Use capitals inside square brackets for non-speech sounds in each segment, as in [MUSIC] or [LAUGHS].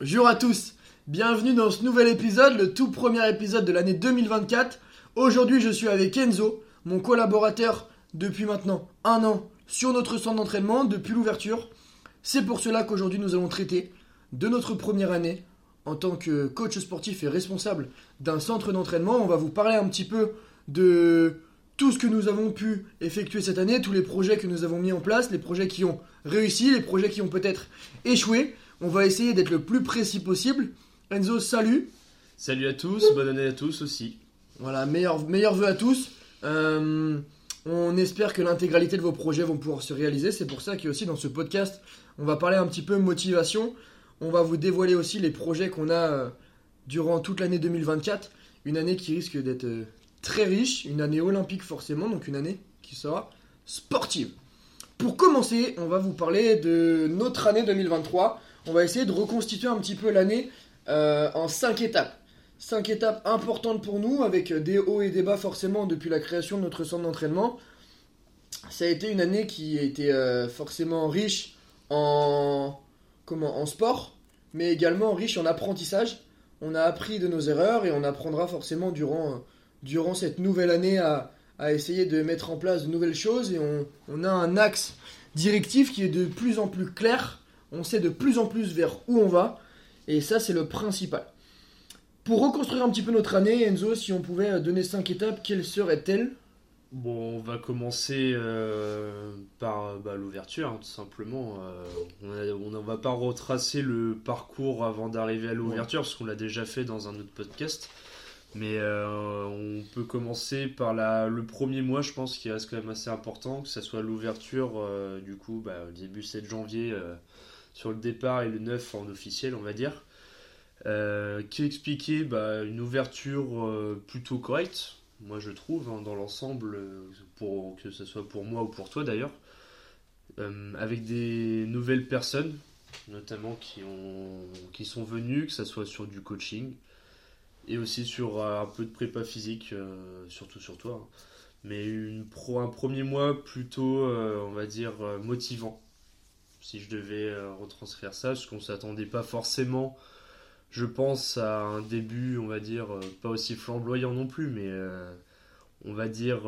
Bonjour à tous, bienvenue dans ce nouvel épisode, le tout premier épisode de l'année 2024. Aujourd'hui je suis avec Enzo, mon collaborateur depuis maintenant un an sur notre centre d'entraînement depuis l'ouverture. C'est pour cela qu'aujourd'hui nous allons traiter de notre première année en tant que coach sportif et responsable d'un centre d'entraînement. On va vous parler un petit peu de tout ce que nous avons pu effectuer cette année, tous les projets que nous avons mis en place, les projets qui ont réussi, les projets qui ont peut-être échoué. On va essayer d'être le plus précis possible. Enzo, salut. Salut à tous, bonne année à tous aussi. Voilà, meilleurs meilleur vœux à tous. Euh, on espère que l'intégralité de vos projets vont pouvoir se réaliser. C'est pour ça qu'aussi dans ce podcast, on va parler un petit peu motivation. On va vous dévoiler aussi les projets qu'on a euh, durant toute l'année 2024. Une année qui risque d'être euh, très riche, une année olympique forcément, donc une année qui sera sportive. Pour commencer, on va vous parler de notre année 2023. On va essayer de reconstituer un petit peu l'année euh, en cinq étapes. Cinq étapes importantes pour nous, avec des hauts et des bas forcément depuis la création de notre centre d'entraînement. Ça a été une année qui a été euh, forcément riche en, comment, en sport, mais également riche en apprentissage. On a appris de nos erreurs et on apprendra forcément durant, euh, durant cette nouvelle année à, à essayer de mettre en place de nouvelles choses et on, on a un axe directif qui est de plus en plus clair. On sait de plus en plus vers où on va et ça c'est le principal. Pour reconstruire un petit peu notre année, Enzo, si on pouvait donner 5 étapes, quelles seraient-elles? Bon, on va commencer euh, par bah, l'ouverture, hein, tout simplement. Euh, on ne va pas retracer le parcours avant d'arriver à l'ouverture, parce qu'on l'a déjà fait dans un autre podcast. Mais euh, on peut commencer par le premier mois, je pense, qui reste quand même assez important, que ce soit l'ouverture, du coup, bah, début 7 janvier sur le départ et le 9 en officiel, on va dire. Euh, qui expliquait bah, une ouverture euh, plutôt correcte, moi je trouve, hein, dans l'ensemble, euh, pour que ce soit pour moi ou pour toi d'ailleurs, avec des nouvelles personnes, notamment qui, ont, qui sont venues, que ce soit sur du coaching et aussi sur un peu de prépa physique, surtout sur toi. hein. Mais un premier mois plutôt, on va dire, motivant, si je devais euh, retranscrire ça, parce qu'on s'attendait pas forcément je pense à un début, on va dire, euh, pas aussi flamboyant non plus, mais euh, on va dire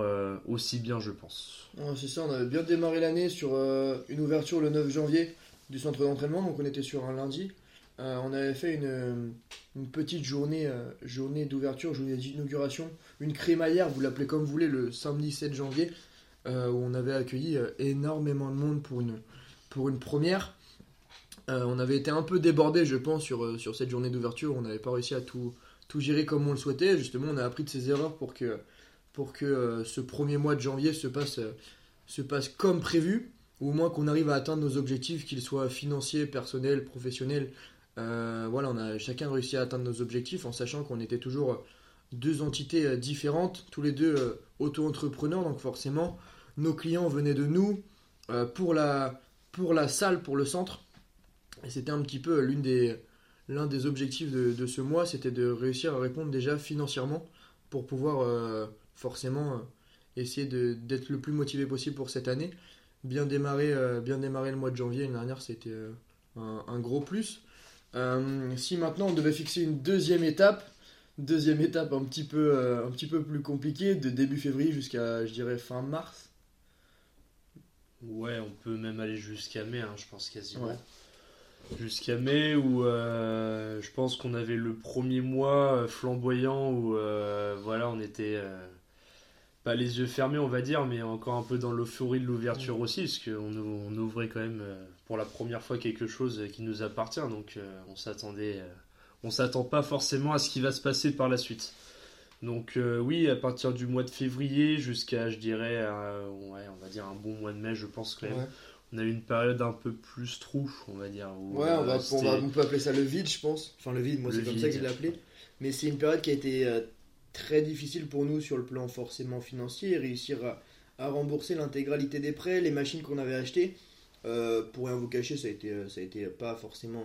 aussi bien, je pense. C'est ça, on avait bien démarré l'année sur une ouverture le 9 janvier du centre d'entraînement, donc on était sur un lundi. On avait fait une, petite journée, journée d'ouverture, journée d'inauguration, une crémaillère, vous l'appelez comme vous voulez, le samedi 7 janvier, où on avait accueilli énormément de monde pour une, pour une première. Euh, on avait été un peu débordé, je pense, sur, euh, sur cette journée d'ouverture. On n'avait pas réussi à tout, tout gérer comme on le souhaitait. Justement, on a appris de ses erreurs pour que, pour que euh, ce premier mois de janvier se passe, se passe comme prévu, ou au moins qu'on arrive à atteindre nos objectifs, qu'ils soient financiers, personnels, professionnels. Voilà, on a chacun réussi à atteindre nos objectifs en sachant qu'on était toujours deux entités différentes, tous les deux auto-entrepreneurs, donc forcément, nos clients venaient de nous pour, la, pour la salle, pour le centre. C'était un petit peu l'une des, l'un des objectifs de, de ce mois, c'était de réussir à répondre déjà financièrement pour pouvoir euh, forcément euh, essayer de- d'être le plus motivé possible pour cette année. Bien démarrer, euh, bien démarrer le mois de janvier, l'année dernière, c'était un, un gros plus. Si maintenant on devait fixer une deuxième étape, deuxième étape un petit peu, un petit peu plus compliquée, de début février jusqu'à, je dirais, fin mars. Ouais, on peut même aller jusqu'à mai, hein, je pense quasiment. Ouais. Jusqu'à mai où euh, je pense qu'on avait le premier mois euh, flamboyant où euh, voilà, on était euh, pas les yeux fermés, on va dire, mais encore un peu dans l'euphorie de l'ouverture aussi, parce qu'on on ouvrait quand même pour la première fois quelque chose qui nous appartient, donc on s'attendait, on s'attend pas forcément à ce qui va se passer par la suite. Donc euh, oui, à partir du mois de février jusqu'à, je dirais, euh, ouais, on va dire un bon mois de mai, je pense quand même. Ouais. On a eu une période un peu plus trou, on va dire. où, Ouais, on, va, euh, on, c'était- va- on peut appeler ça le vide, je pense. Enfin, le vide, moi, c'est comme ça que je l'ai appelé. Mais c'est une période qui a été euh, très difficile pour nous sur le plan forcément financier. Réussir à, à rembourser l'intégralité des prêts, les machines qu'on avait achetées. Pour rien vous cacher, ça a été, ça a été pas forcément,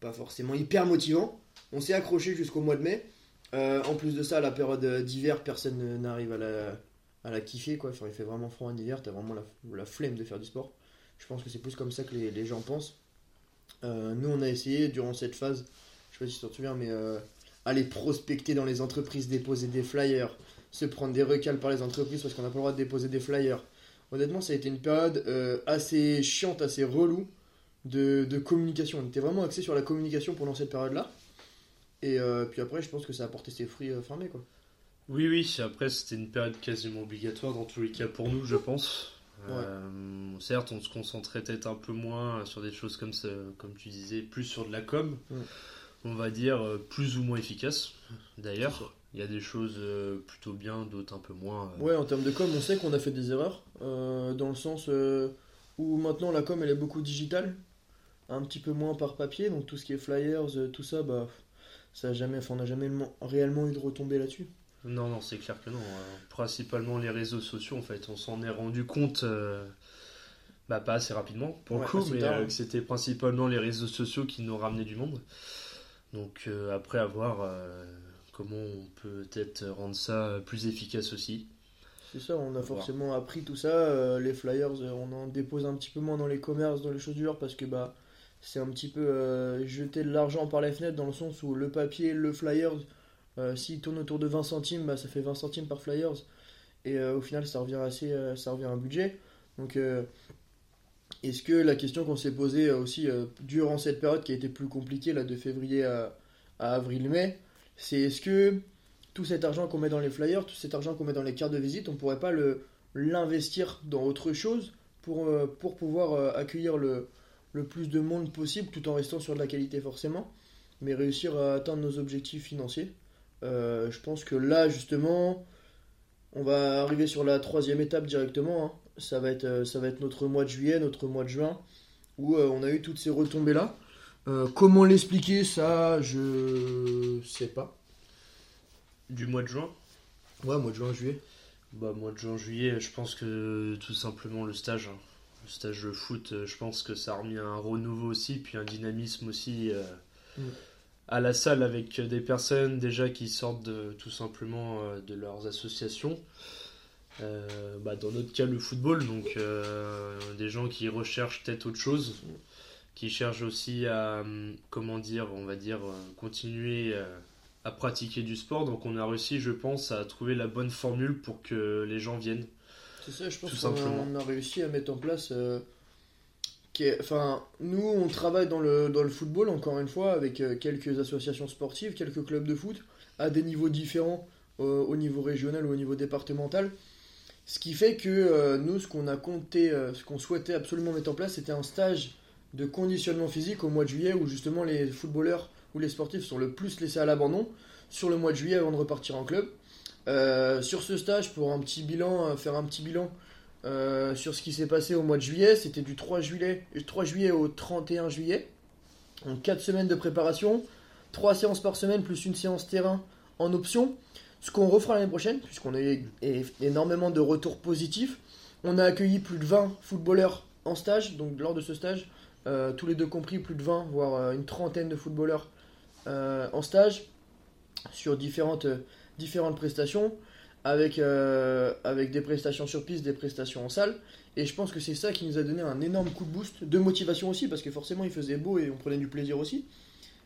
pas forcément hyper motivant. On s'est accroché jusqu'au mois de mai. Euh, en plus de ça, la période euh, d'hiver, personne ne- n'arrive à la, à la kiffer. Quoi. Enfin, il fait vraiment froid en hiver, t'as vraiment la, la flemme de faire du sport. Je pense que c'est plus comme ça que les, les gens pensent. nous, on a essayé durant cette phase, je sais pas si tu t'en souviens, mais aller prospecter dans les entreprises, déposer des flyers, se prendre des recals par les entreprises parce qu'on n'a pas le droit de déposer des flyers. Honnêtement, ça a été une période assez chiante, assez relou de, de, communication. On était vraiment axé sur la communication pendant cette période-là. Et puis après, je pense que ça a porté ses fruits fermés, quoi. Oui, oui, après c'était une période quasiment obligatoire dans tous les cas pour nous, je pense. Euh, certes, on se concentrait peut-être un peu moins sur des choses comme ça, comme tu disais, plus sur de la com, on va dire euh, plus ou moins efficace. D'ailleurs, il y a des choses euh, plutôt bien, d'autres un peu moins. Ouais, en termes de com, on sait qu'on a fait des erreurs, dans le sens où maintenant la com elle est beaucoup digitale, un petit peu moins par papier, donc tout ce qui est flyers, tout ça, bah, ça a jamais, on n'a jamais réellement eu de retombées là-dessus. Non, non, c'est clair que non. Euh, principalement les réseaux sociaux, en fait, on s'en est rendu compte, euh, bah, pas assez rapidement pour le coup, mais euh, c'était principalement les réseaux sociaux qui nous ramenaient du monde. Donc après avoir comment on peut peut-être rendre ça plus efficace aussi. C'est ça, on a forcément appris tout ça. les flyers, on en dépose un petit peu moins dans les commerces, dans les choses dures, parce que bah c'est un petit peu jeter de l'argent par les fenêtres dans le sens où le papier, le flyer euh, s'il tourne autour de 20 centimes, bah, ça fait 20 centimes par flyers. Et euh, au final, ça revient, assez, euh, ça revient à un budget. Donc, est-ce que la question qu'on s'est posée aussi durant cette période qui a été plus compliquée, là, de février à, avril-mai, c'est est-ce que tout cet argent qu'on met dans les flyers, tout cet argent qu'on met dans les cartes de visite, on pourrait pas le l'investir dans autre chose pour, pour pouvoir accueillir le, le plus de monde possible tout en restant sur de la qualité forcément, mais réussir à atteindre nos objectifs financiers. Euh, je pense que là, justement, on va arriver sur la troisième étape directement. Hein. Ça, va être, euh, ça va être notre mois de juillet, notre mois de juin, où euh, on a eu toutes ces retombées-là. comment l'expliquer, ça, je sais pas. Du mois de juin? Ouais, mois de juin, juillet. Bah, mois de juin, juillet, je pense que tout simplement le stage. Hein. Le stage de foot, je pense que ça a remis un renouveau aussi, puis un dynamisme aussi. Mm à la salle avec des personnes déjà qui sortent de, tout simplement euh, de leurs associations. Euh, bah, dans notre cas, le football, donc euh, des gens qui recherchent peut-être autre chose, qui cherchent aussi à, comment dire, on va dire, continuer à pratiquer du sport. Donc on a réussi, je pense, à trouver la bonne formule pour que les gens viennent. C'est ça, je pense qu'on a réussi à mettre en place enfin, nous, on travaille dans le, dans le football, encore une fois, avec euh, quelques associations sportives, quelques clubs de foot, à des niveaux différents euh, au niveau régional ou au niveau départemental. Ce qui fait que euh, nous, ce qu'on a compté, ce qu'on souhaitait absolument mettre en place, c'était un stage de conditionnement physique au mois de juillet où justement les footballeurs ou les sportifs sont le plus laissés à l'abandon sur le mois de juillet avant de repartir en club. Sur ce stage, pour un petit bilan, faire un petit bilan, euh, sur ce qui s'est passé au mois de juillet. C'était du 3 juillet, 3 juillet au 31 juillet. Donc 4 semaines de préparation, 3 séances par semaine plus une séance terrain en option. Ce qu'on refera l'année prochaine, puisqu'on a eu énormément de retours positifs. On a accueilli plus de 20 footballeurs en stage, donc lors de ce stage, euh, tous les deux compris, plus de 20, voire euh, une trentaine de footballeurs en stage sur différentes, différentes prestations avec, euh, avec des prestations sur piste, des prestations en salle. Et je pense que c'est ça qui nous a donné un énorme coup de boost, de motivation aussi, parce que forcément il faisait beau et on prenait du plaisir aussi.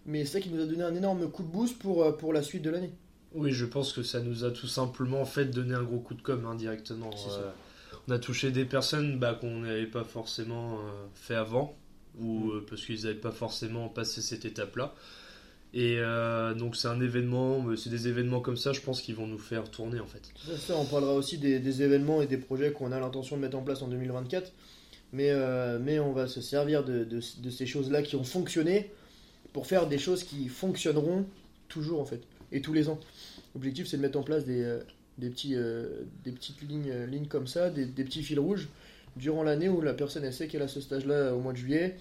Mais c'est ça qui nous a donné un énorme coup de boost pour, euh, pour la suite de l'année. Oui, je pense que ça nous a tout simplement fait donner un gros coup de com indirectement. Euh, on a touché des personnes bah, qu'on n'avait pas forcément fait avant, ou mm. parce qu'ils n'avaient pas forcément passé cette étape-là. Et euh, donc c'est un événement, c'est des événements comme ça, je pense, qu'ils vont nous faire tourner en fait. On parlera aussi des, événements et des projets qu'on a l'intention de mettre en place en 2024. Mais, euh, mais on va se servir de, de, ces choses-là qui ont fonctionné pour faire des choses qui fonctionneront toujours en fait, et tous les ans. L'objectif c'est de mettre en place des, euh, des, petits, des petites lignes, lignes comme ça, des, des petits fils rouges durant l'année où la personne sait qu'elle a ce stage-là au mois de juillet.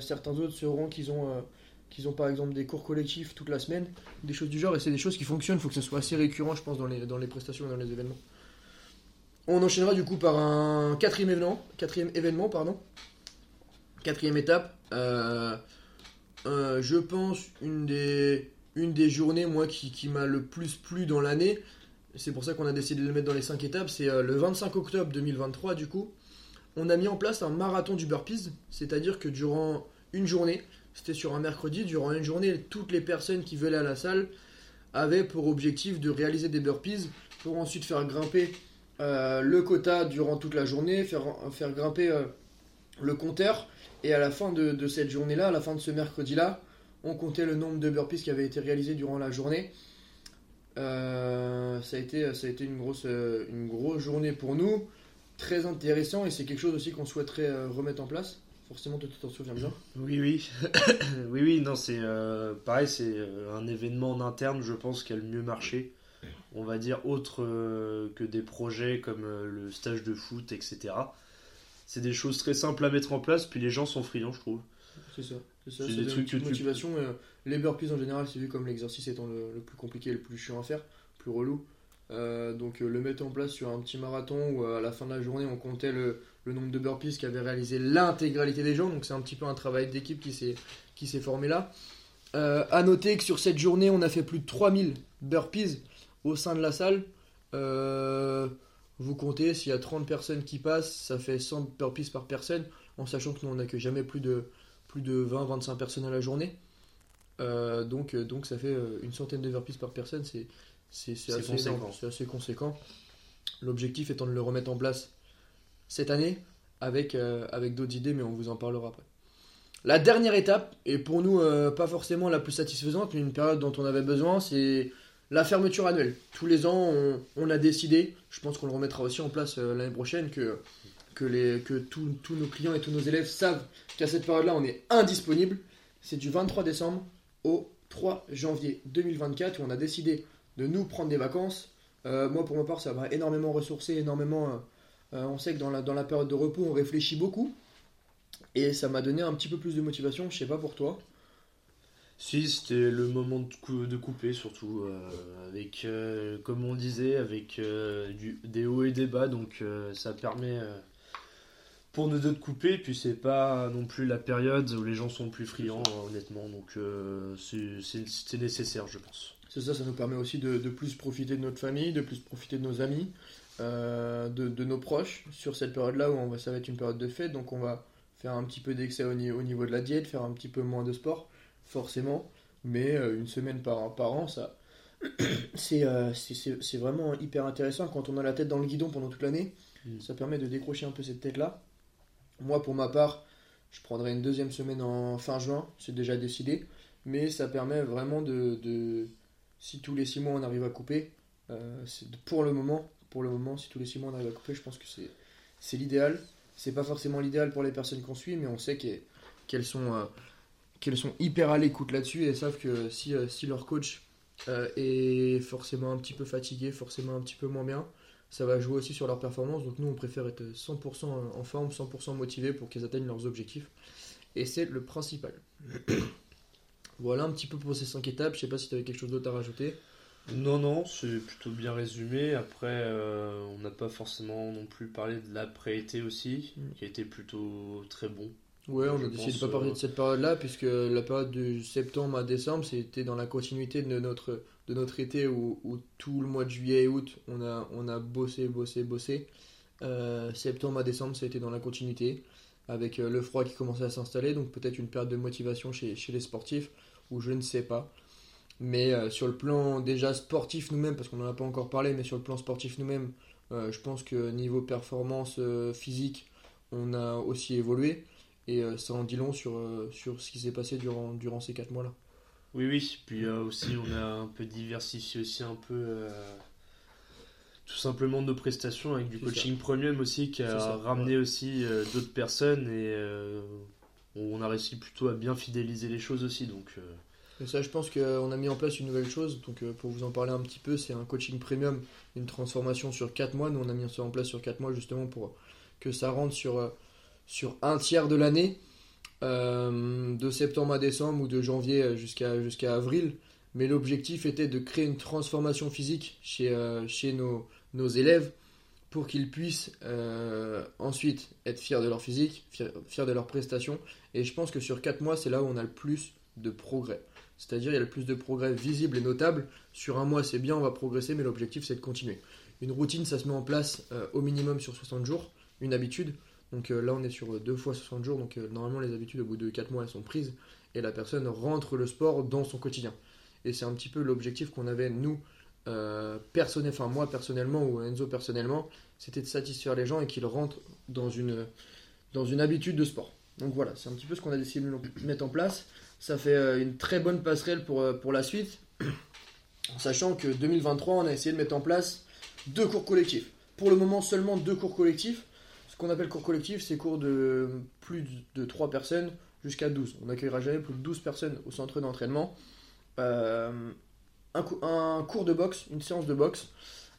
certains autres seront qu'ils ont qu'ils ont par exemple des cours collectifs toute la semaine, des choses du genre, et c'est des choses qui fonctionnent, il faut que ça soit assez récurrent, je pense, dans les, prestations et dans les événements. On enchaînera du coup par un quatrième événement, quatrième événement, pardon. Quatrième étape. Euh, euh, je pense une des, journées, moi, qui, qui m'a le plus plu dans l'année. C'est pour ça qu'on a décidé de le mettre dans les cinq étapes. C'est euh, le 25 octobre 2023, du coup. On a mis en place un marathon du burpees, c'est-à-dire que durant une journée. C'était sur un mercredi. Durant une journée, toutes les personnes qui venaient à la salle avaient pour objectif de réaliser des burpees pour ensuite faire grimper euh, le quota durant toute la journée, faire, grimper euh, le compteur. Et à la fin de, cette journée-là, à la fin de ce mercredi-là, on comptait le nombre de burpees qui avaient été réalisés durant la journée. Euh, ça, a été, ça a été une grosse, une grosse journée pour nous, très intéressant et c'est quelque chose aussi qu'on souhaiterait remettre en place. Forcément, tu t'en souviens bien. Oui, oui. [COUGHS] oui, oui, non, c'est pareil, c'est un événement en interne, je pense, qui a le mieux marché on va dire, autre euh, que des projets comme euh, le stage de foot, etc. C'est des choses très simples à mettre en place, puis les gens sont friands, je trouve. C'est ça. C'est des trucs de motivation. Euh, les burpees en général, c'est vu comme l'exercice étant le, plus compliqué, le plus chiant à faire, plus relou. donc le mettre en place sur un petit marathon où à la fin de la journée on comptait le, nombre de burpees qu'avait réalisé l'intégralité des gens. Donc c'est un petit peu un travail d'équipe qui s'est formé là. à noter que sur cette journée on a fait plus de 3000 burpees au sein de la salle, euh, vous comptez, s'il y a 30 personnes qui passent, ça fait 100 burpees par personne, en sachant que nous on n'accueille jamais plus de, plus de 20-25 personnes à la journée. Euh, donc, euh, donc ça fait une centaine de burpees par personne, c'est, c'est, assez, conséquent. assez conséquent. L'objectif étant de le remettre en place cette année avec, avec d'autres idées, mais on vous en parlera après. La dernière étape, et pour nous pas forcément la plus satisfaisante, mais une période dont on avait besoin, c'est la fermeture annuelle. Tous les ans, on, a décidé, je pense qu'on le remettra aussi en place euh, l'année prochaine, que, que, que tous nos clients et tous nos élèves savent qu'à cette période-là, on est indisponible. C'est du 23 décembre au 3 janvier 2024 où on a décidé de nous prendre des vacances. Euh, moi, pour ma part, ça m'a énormément ressourcé, énormément. Euh, on sait que dans la, dans la période de repos, on réfléchit beaucoup. Et ça m'a donné un petit peu plus de motivation, je sais pas pour toi. Si, c'était le moment de, de couper, surtout, euh, avec, euh, comme on disait, avec du, des hauts et des bas, donc ça permet pour nous deux de couper, puis c'est pas non plus la période où les gens sont plus friands, honnêtement, donc c'est nécessaire, je pense. C'est ça, ça nous permet aussi de, de, plus profiter de notre famille, de plus profiter de nos amis, de, de, nos proches, sur cette période-là où on va, ça va être une période de fête, donc on va faire un petit peu d'excès au, au niveau de la diète, faire un petit peu moins de sport forcément, mais euh, une semaine par, par an, ça, [CLEARS THROAT] euh, c'est vraiment hyper intéressant quand on a la tête dans le guidon pendant toute l'année. Mm. Ça permet de décrocher un peu cette tête-là. Moi, pour ma part, je prendrai une deuxième semaine en fin juin, c'est déjà décidé, mais ça permet vraiment de, si tous les six mois on arrive à couper, euh, pour le moment, pour le moment, si tous les six mois on arrive à couper, je pense que c'est l'idéal. C'est pas forcément l'idéal pour les personnes qu'on suit, mais on sait qu'elles sont qu'elles sont hyper à l'écoute là-dessus et savent que si, euh, si leur coach euh, est forcément un petit peu fatigué, forcément un petit peu moins bien, ça va jouer aussi sur leur performance. Donc nous, on préfère être 100% en forme, 100% motivé pour qu'ils atteignent leurs objectifs. Et c'est le principal. [COUGHS] voilà un petit peu pour ces 5 étapes. Je sais pas si tu avais quelque chose d'autre à rajouter. Non, non, c'est plutôt bien résumé. Après, euh, on n'a pas forcément non plus parlé de l'après-été aussi, mm. qui a été plutôt très bon. Ouais, on a décidé de pas parler de euh, cette période-là, puisque la période de septembre à décembre, c'était dans la continuité de notre, de notre été où, tout le mois de juillet et août, on a, on a bossé, bossé, bossé. Euh, septembre à décembre, c'était dans la continuité, avec le froid qui commençait à s'installer, donc peut-être une perte de motivation chez, chez, les sportifs, ou je ne sais pas. Mais sur le plan déjà sportif nous-mêmes, parce qu'on n'en a pas encore parlé, mais sur le plan sportif nous-mêmes, je pense que niveau performance physique, on a aussi évolué. Et euh, ça en dit long sur, euh, sur ce qui s'est passé durant, durant ces 4 mois-là. Oui, oui. Puis euh, aussi, on a un peu diversifié aussi un peu tout simplement nos prestations avec du coaching premium aussi qui a ramené aussi d'autres personnes et on a réussi plutôt à bien fidéliser les choses aussi. Donc, Et ça, je pense qu'on a mis en place une nouvelle chose. Donc, pour vous en parler un petit peu, c'est un coaching premium, une transformation sur 4 mois. Nous, on a mis ça en place sur 4 mois justement pour que ça rentre sur sur un tiers de l'année, euh, de septembre à décembre ou de janvier jusqu'à jusqu'à avril. Mais l'objectif était de créer une transformation physique chez, euh, chez nos, nos, élèves pour qu'ils puissent euh, ensuite être fiers de leur physique, fiers, de leur prestations. Et je pense que sur 4 mois, c'est là où on a le plus de progrès. C'est-à-dire il y a le plus de progrès visible et notable. Sur un mois, c'est bien, on va progresser, mais l'objectif, c'est de continuer. Une routine, ça se met en place au minimum sur 60 jours, une habitude. Donc là, on est sur deux fois 60 jours. Donc normalement, les habitudes, au bout de 4 mois, elles sont prises. Et la personne rentre le sport dans son quotidien. Et c'est un petit peu l'objectif qu'on avait, nous, personnel, enfin moi personnellement ou Enzo personnellement, c'était de satisfaire les gens et qu'ils rentrent dans une, dans une habitude de sport. Donc voilà, c'est un petit peu ce qu'on a décidé de mettre en place. Ça fait euh, une très bonne passerelle pour, euh, pour la suite, [CLEARS THROAT] sachant que 2023, on a essayé de mettre en place deux cours collectifs. Pour le moment, seulement deux cours collectifs. Ce qu'on appelle cours collectif, c'est cours de plus de 3 personnes jusqu'à 12. On n'accueillera jamais plus de 12 personnes au centre d'entraînement. Euh, un, un, cours de boxe, une séance de boxe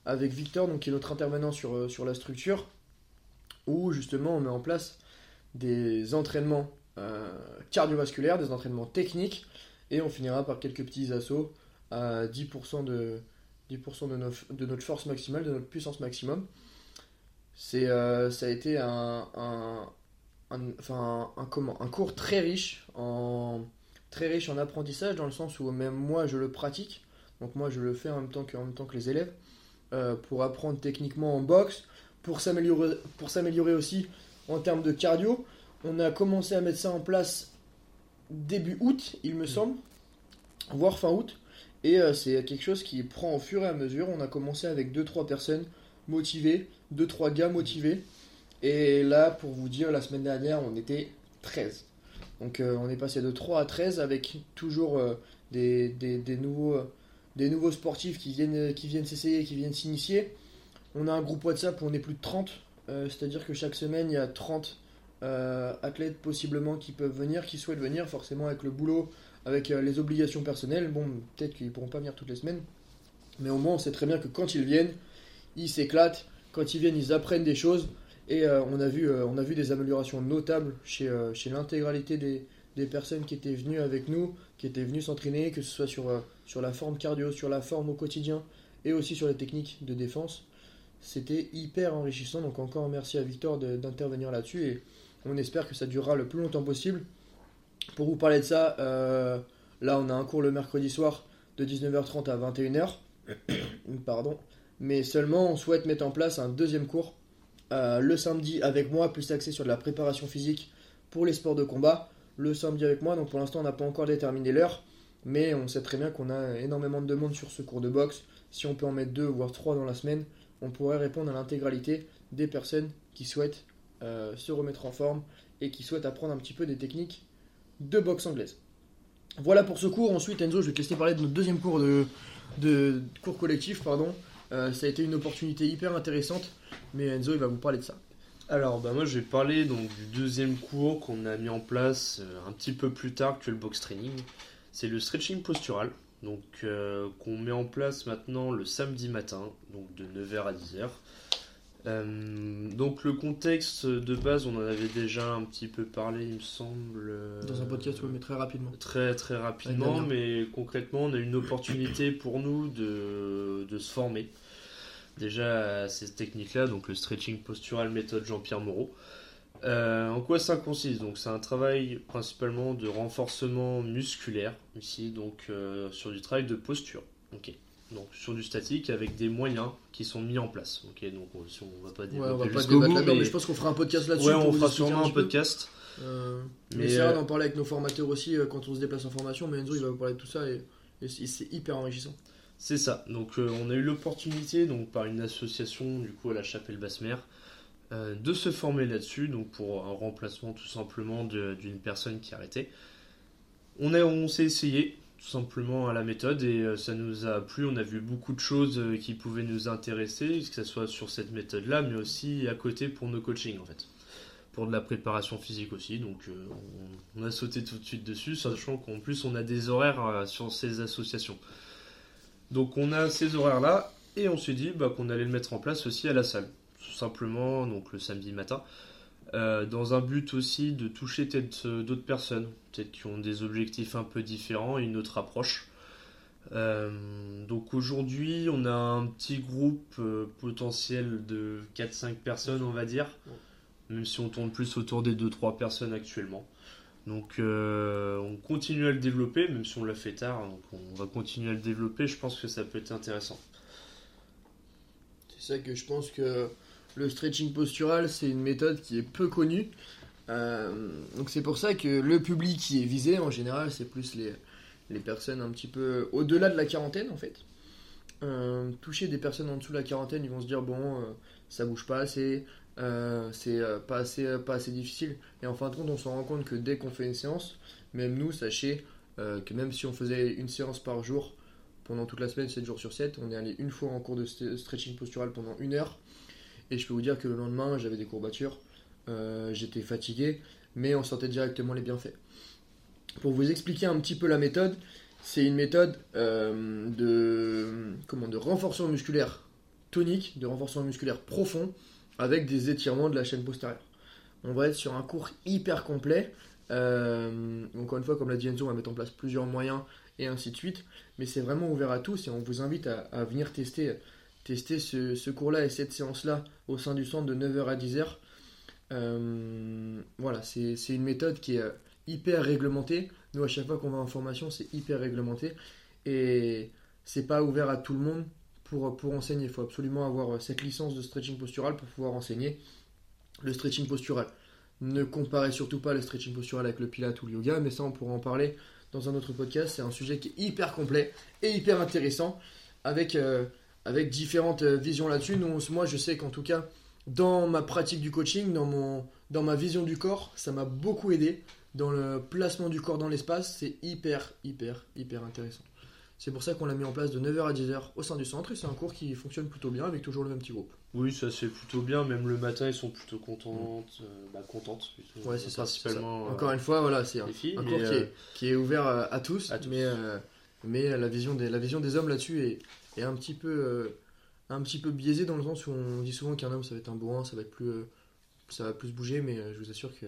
avec Victor, donc, qui est notre intervenant sur, sur la structure, où justement on met en place des entraînements cardiovasculaires, des entraînements techniques, et on finira par quelques petits assauts à 10% de, 10% de, notre force maximale, de notre puissance maximum. Euh, ça a été un, enfin, un, cours très riche, en, très riche en apprentissage, dans le sens où même moi je le pratique, donc moi je le fais en même temps que, même temps que les élèves, euh, pour apprendre techniquement en boxe, pour s'améliorer aussi en termes de cardio. On a commencé à mettre ça en place début août, il me mm. semble, voire fin août. Et euh, c'est quelque chose qui prend au fur et à mesure. On a commencé avec 2-3 personnes motivées, 2-3 gars motivés. Et là, pour vous dire, la semaine dernière, on était 13. Donc euh, on est passé de 3 à 13 avec toujours euh, des, nouveaux, des nouveaux sportifs qui viennent, qui viennent s'essayer, qui viennent s'initier. On a un groupe WhatsApp où on est plus de 30 euh, c'est-à-dire que chaque semaine, il y a 30 euh, athlètes possiblement qui peuvent venir, qui souhaitent venir, forcément avec le boulot, avec euh, les obligations personnelles. Bon, peut-être qu'ils ne pourront pas venir toutes les semaines, mais au moins on sait très bien que quand ils viennent, ils s'éclatent, quand ils viennent, ils apprennent des choses. Et on, a vu, on a vu des améliorations notables chez, chez l'intégralité des, des, personnes qui étaient venues avec nous, qui étaient venues s'entraîner, que ce soit sur, sur la forme cardio, sur la forme au quotidien, et aussi sur les techniques de défense. C'était hyper enrichissant, donc encore merci à Victor d'intervenir là-dessus et on espère que ça durera le plus longtemps possible. Pour vous parler de ça, euh, là on a un cours le mercredi soir de 19h30 à 21h. [COUGHS] Pardon. Mais seulement on souhaite mettre en place un deuxième cours euh, le samedi avec moi, plus axé sur de la préparation physique pour les sports de combat. Le samedi avec moi, donc pour l'instant on n'a pas encore déterminé l'heure, mais on sait très bien qu'on a énormément de demandes sur ce cours de boxe. Si on peut en mettre deux voire trois dans la semaine, on pourrait répondre à l'intégralité des personnes qui souhaitent euh, se remettre en forme et qui souhaitent apprendre un petit peu des techniques de boxe anglaise. Voilà pour ce cours. Ensuite, Enzo, je vais te laisser parler de notre deuxième cours de, cours collectif. Pardon. Euh, ça a été une opportunité hyper intéressante, mais Enzo, il va vous parler de ça. Alors, bah moi, je vais parler donc, du deuxième cours qu'on a mis en place euh, un petit peu plus tard que le box training. C'est le stretching postural donc qu'on met en place maintenant le samedi matin, donc de 9h à 10h. Euh, donc le contexte de base, on en avait déjà un petit peu parlé, il me semble. Dans un podcast, oui, mais très rapidement. Très très rapidement, mais concrètement, on a une opportunité pour nous de, de se former. Déjà à ces techniques-là, donc le stretching postural méthode Jean-Pierre Moreau. Euh, en quoi ça consiste? Donc c'est un travail principalement de renforcement musculaire ici, donc euh, sur du travail de posture. Ok. Donc sur du statique avec des moyens qui sont mis en place. Ok. Donc on, on va pas débattre ouais, là-dedans, mais... je pense qu'on fera un podcast là-dessus. Ouais, on fera sûrement un, podcast. Euh, mais c'est d'en parler avec nos formateurs aussi quand on se déplace en formation. Mais Enzo il va vous parler de tout ça et, et c'est hyper enrichissant. C'est ça. Donc on a eu l'opportunité donc par une association du coup à la Chapelle Basse-Mer euh, de se former là-dessus, donc pour un remplacement tout simplement d'une personne qui arrêtait. On, on s'est essayé tout simplement à la méthode et euh, ça nous a plu. On a vu beaucoup de choses euh, qui pouvaient nous intéresser, que ce soit sur cette méthode-là, mais aussi à côté pour nos coachings en fait. Pour de la préparation physique aussi, donc on, a sauté tout de suite dessus, sachant qu'en plus on a des horaires sur ces associations. Donc on a ces horaires-là et on s'est dit bah, qu'on allait le mettre en place aussi à la salle simplement, donc le samedi matin, euh, dans un but aussi de toucher peut-être euh, d'autres personnes, peut-être qui ont des objectifs un peu différents et une autre approche. Euh, donc aujourd'hui, on a un petit groupe potentiel de 4-5 personnes, on va dire, même si on tourne plus autour des 2-3 personnes actuellement. Donc on continue à le développer, même si on l'a fait tard, donc on va continuer à le développer, je pense que ça peut être intéressant. C'est ça que je pense que le stretching postural, c'est une méthode qui est peu connue. Euh, donc c'est pour ça que le public qui est visé, en général, c'est plus les, les personnes un petit peu au-delà de la quarantaine, en fait. Euh, toucher des personnes en dessous de la quarantaine, ils vont se dire, bon, euh, ça bouge pas assez, c'est pas, assez, pas assez difficile. Et en fin de compte, on se rend compte que dès qu'on fait une séance, même nous, sachez que même si on faisait une séance par jour, pendant toute la semaine, 7 jours sur 7. On est allé une fois en cours de stretching postural pendant une heure. Et je peux vous dire que le lendemain, j'avais des courbatures. Euh, j'étais fatigué, mais on sentait directement les bienfaits. Pour vous expliquer un petit peu la méthode, c'est une méthode euh, de, comment, de renforcement musculaire tonique, de renforcement musculaire profond, avec des étirements de la chaîne postérieure. On va être sur un cours hyper complet. Euh, encore une fois, comme l'a dit Enzo, on va mettre en place plusieurs moyens et ainsi de suite. Mais c'est vraiment ouvert à tous et on vous invite à, venir tester, tester ce, cours-là et cette séance-là au sein du centre de 9h à 10h. Euh, voilà, c'est une méthode qui est euh, hyper réglementée. Nous, à chaque fois qu'on va en formation, c'est hyper réglementé. Et c'est pas ouvert à tout le monde pour, pour enseigner. Il faut absolument avoir euh, cette licence de stretching postural pour pouvoir enseigner le stretching postural. Ne comparez surtout pas le stretching postural avec le pilate ou le yoga, mais ça on pourra en parler dans un autre podcast. C'est un sujet qui est hyper complet et hyper intéressant avec, avec différentes euh, visions là-dessus. Moi, je sais qu'en tout cas, dans ma pratique du coaching, dans, mon, dans ma vision du corps, ça m'a beaucoup aidé. Dans le placement du corps dans l'espace, c'est hyper, hyper, hyper intéressant. C'est pour ça qu'on l'a mis en place de 9h à 10h au sein du centre et c'est un cours qui fonctionne plutôt bien avec toujours le même petit groupe. Oui, ça c'est plutôt bien, même le matin ils sont plutôt contentes, euh, bah, contentes. ouais, c'est ça, principalement. Encore une fois, voilà, c'est un, cours euh, qui, est, ouvert à, tous, mais, euh, mais la, vision des, la vision des hommes là-dessus est, est, un, petit peu, un petit peu biaisée dans le sens où on dit souvent qu'un homme ça va être un bourrin, ça va être plus, ça va plus bouger, mais je vous assure que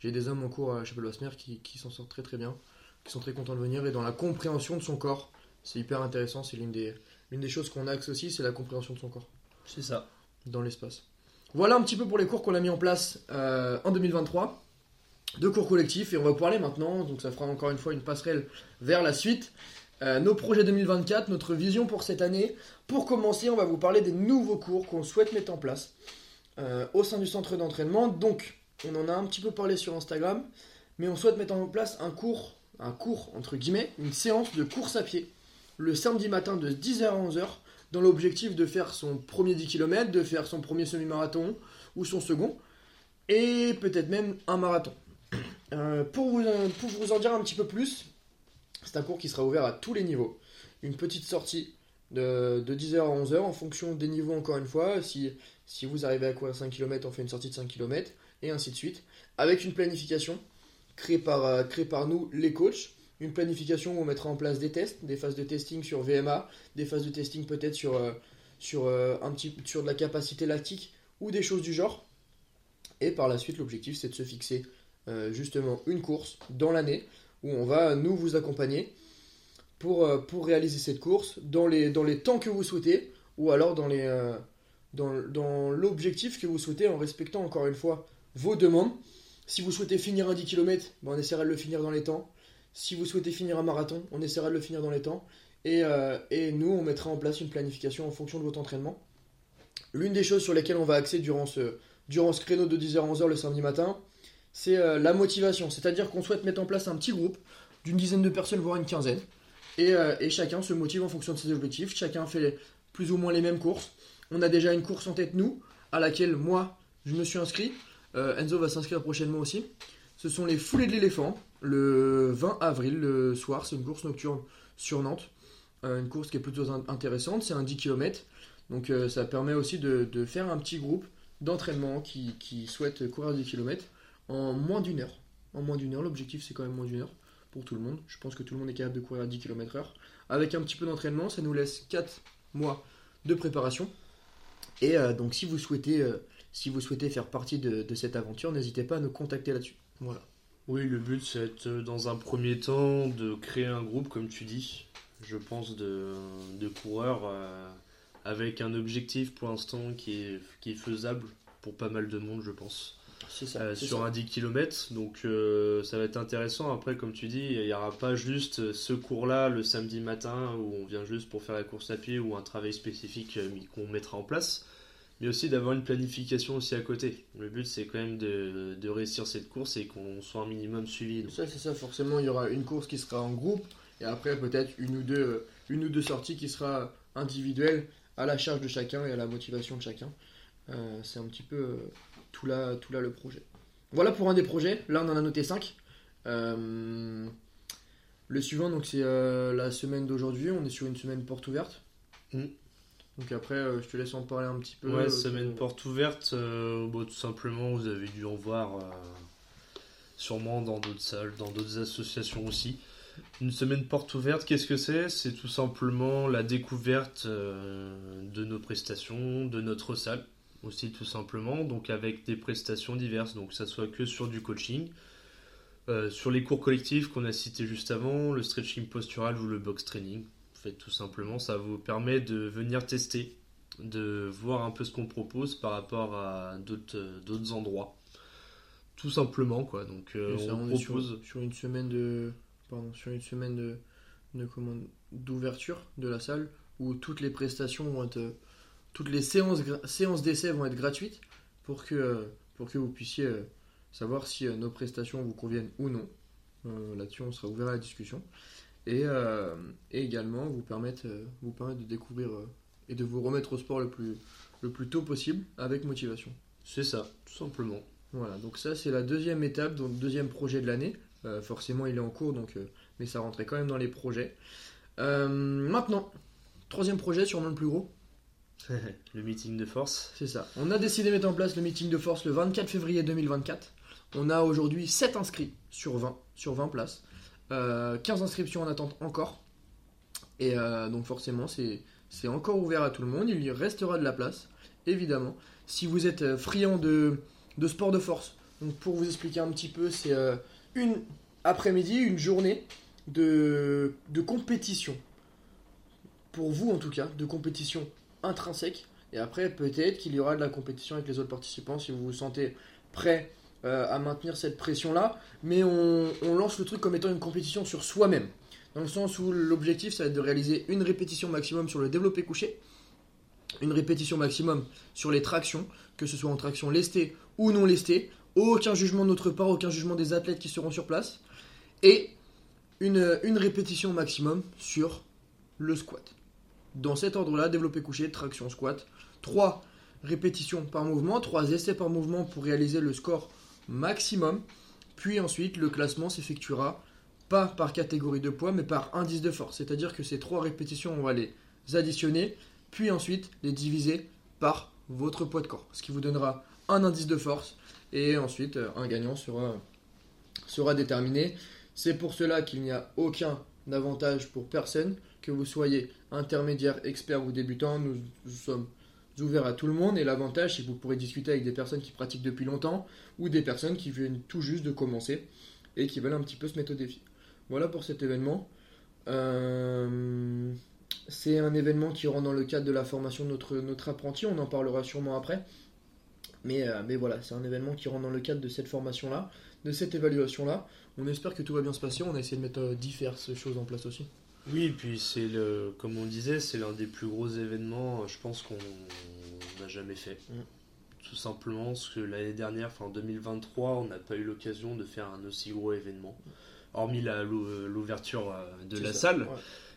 j'ai des hommes en cours à Chapelle-Wasmer qui, qui s'en sortent très très bien, qui sont très contents de venir et dans la compréhension de son corps c'est hyper intéressant. C'est l'une des, l'une des choses qu'on axe aussi, c'est la compréhension de son corps. C'est ça. Dans l'espace. Voilà un petit peu pour les cours qu'on a mis en place euh, en 2023. Deux cours collectifs et on va aller maintenant, donc ça fera encore une fois une passerelle vers la suite. Euh, nos projets 2024, notre vision pour cette année. Pour commencer, on va vous parler des nouveaux cours qu'on souhaite mettre en place euh, au sein du centre d'entraînement. Donc, on en a un petit peu parlé sur Instagram, mais on souhaite mettre en place un cours, un cours entre guillemets, une séance de course à pied le samedi matin de 10h à 11h dans l'objectif de faire son premier 10 km, de faire son premier semi-marathon ou son second, et peut-être même un marathon. Euh, pour, vous, pour vous en dire un petit peu plus, c'est un cours qui sera ouvert à tous les niveaux. Une petite sortie de, 10h à 11h en fonction des niveaux encore une fois. Si, vous arrivez à courir 5 km, on fait une sortie de 5 km, et ainsi de suite. Avec une planification créée par, euh, créée par nous, les coachs une planification où on mettra en place des tests, des phases de testing sur VMA, des phases de testing peut-être sur, euh, euh, un petit, sur de la capacité lactique ou des choses du genre. Et par la suite, l'objectif c'est de se fixer justement une course dans l'année où on va nous vous accompagner pour, pour réaliser cette course dans les, temps que vous souhaitez ou alors dans, les, dans, l'objectif que vous souhaitez en respectant encore une fois vos demandes. Si vous souhaitez finir un 10 km, on essaiera de le finir dans les temps. Si vous souhaitez finir un marathon, on essaiera de le finir dans les temps. Et, euh, nous, on mettra en place une planification en fonction de votre entraînement. L'une des choses sur lesquelles on va axer durant ce, durant ce créneau de 10h à 11h le samedi matin, c'est euh, la motivation. C'est-à-dire qu'on souhaite mettre en place un petit groupe d'une dizaine de personnes, voire une quinzaine. Et, euh, et, chacun se motive en fonction de ses objectifs. Chacun fait plus ou moins les mêmes courses. On a déjà une course en tête, nous, à laquelle moi, je me suis inscrit. Enzo va s'inscrire prochainement aussi. Ce sont les foulées de l'éléphant le 20 avril, le soir. C'est une course nocturne sur Nantes. Euh, une course qui est plutôt intéressante. C'est un 10 km. Donc euh, ça permet aussi de, faire un petit groupe d'entraînement qui, qui souhaite courir 10 km en moins d'une heure. En moins d'une heure, l'objectif c'est quand même moins d'une heure pour tout le monde. Je pense que tout le monde est capable de courir à 10 km heure. Avec un petit peu d'entraînement, ça nous laisse 4 mois de préparation. Et euh, donc si vous souhaitez, si vous souhaitez faire partie de, cette aventure, n'hésitez pas à nous contacter là-dessus. Voilà. Oui, le but c'est euh, dans un premier temps de créer un groupe, comme tu dis, je pense, de, coureurs euh, avec un objectif pour l'instant qui est, qui est faisable pour pas mal de monde, je pense. Ça, euh, sur un 10 km, donc ça va être intéressant. Après, comme tu dis, il n'y aura pas juste ce cours-là le samedi matin où on vient juste pour faire la course à pied ou un travail spécifique qu'on mettra en place. mais aussi d'avoir une planification aussi à côté. Le but, c'est quand même de, de, réussir cette course et qu'on soit un minimum suivi. Ça, c'est ça, forcément, il y aura une course qui sera en groupe, et après, peut-être une ou deux, une ou deux sorties qui sera individuelle à la charge de chacun et à la motivation de chacun. Euh, c'est un petit peu euh, tout, là, tout là le projet. Voilà pour un des projets. Là, on en a noté 5. Euh, le suivant, donc c'est la semaine d'aujourd'hui. On est sur une semaine porte ouverte. Mm. Donc après, je te laisse en parler un petit peu. Ouais, semaine porte ouverte. tout simplement, vous avez dû en voir sûrement dans d'autres salles, dans d'autres associations aussi. Une semaine porte ouverte, qu'est-ce que c'est? C'est tout simplement la découverte de nos prestations, de notre salle aussi tout simplement, donc avec des prestations diverses, donc que ça soit que sur du coaching, euh, sur les cours collectifs qu'on a cités juste avant, le stretching postural ou le box training. En fait, tout simplement, ça vous permet de venir tester, de voir un peu ce qu'on propose par rapport à d'autres endroits. Tout simplement, quoi. Donc, euh, on, propose sur, une semaine de, pardon, sur une semaine de, de d'ouverture de la salle où toutes les prestations vont être toutes les séances, séances d'essai vont être gratuites pour que, euh, pour que vous puissiez euh, savoir si euh, nos prestations vous conviennent ou non. Là-dessus, on sera ouvert à la discussion. Et, également vous permettre, vous permettre de découvrir et de vous remettre au sport le plus, le plus tôt possible avec motivation. C'est ça, tout simplement. Voilà, donc ça c'est la deuxième étape, donc deuxième projet de l'année. forcément il est en cours, donc, mais ça rentrait quand même dans les projets. maintenant, troisième projet, sûrement le plus gros, [LAUGHS] le meeting de force. C'est ça. On a décidé de mettre en place le meeting de force le 24 février 2024. On a aujourd'hui 7 inscrits sur 20, sur 20 places. 15 euh, inscriptions en attente encore. Et euh, donc forcément, c'est encore ouvert à tout le monde. Il y restera de la place, évidemment. Si vous êtes euh, friand de, sport de force, donc pour vous expliquer un petit peu, c'est une après-midi, une journée de compétition. Pour vous en tout cas, de compétition intrinsèque. Et après, peut-être qu'il y aura de la compétition avec les autres participants si vous vous sentez prêt euh, à maintenir cette pression-là. Mais on, lance le truc comme étant une compétition sur soi-même. Dans le sens où l'objectif, ça va être de réaliser une répétition maximum sur le développé couché, une répétition maximum sur les tractions, que ce soit en traction lestée ou non lestée. Aucun jugement de notre part, aucun jugement des athlètes qui seront sur place. Et une, une répétition maximum sur le squat dans cet ordre-là, développer couché, traction squat. 3 répétitions par mouvement, 3 essais par mouvement pour réaliser le score maximum. Puis ensuite, le classement s'effectuera pas par catégorie de poids, mais par indice de force. C'est-à-dire que ces 3 répétitions, on va les additionner, puis ensuite les diviser par votre poids de corps. Ce qui vous donnera un indice de force. Et ensuite, euh, un gagnant sera déterminé. C'est pour cela qu'il n'y a aucun avantage pour personne que vous soyez intermédiaire, expert ou débutant, nous, sommes ouverts à tout le monde et l'avantage c'est que vous pourrez discuter avec des personnes qui pratiquent depuis longtemps ou des personnes qui viennent tout juste de commencer et qui veulent un petit peu se mettre au défi. Voilà pour cet événement. Euh, c'est un événement qui rentre dans le cadre de la formation de notre, notre apprenti, on en parlera sûrement après. Mais, euh, mais voilà, c'est un événement qui rentre dans le cadre de cette formation-là, de cette évaluation-là. On espère que tout va bien se passer, on a essayé de mettre euh, diverses choses en place aussi. Oui, et puis c'est le, comme on disait, c'est l'un des plus gros événements, je pense qu'on n'a jamais fait. Mm. Tout simplement parce que l'année dernière, enfin en 2023, on n'a pas eu l'occasion de faire un aussi gros événement, hormis l'ouverture euh, de la salle.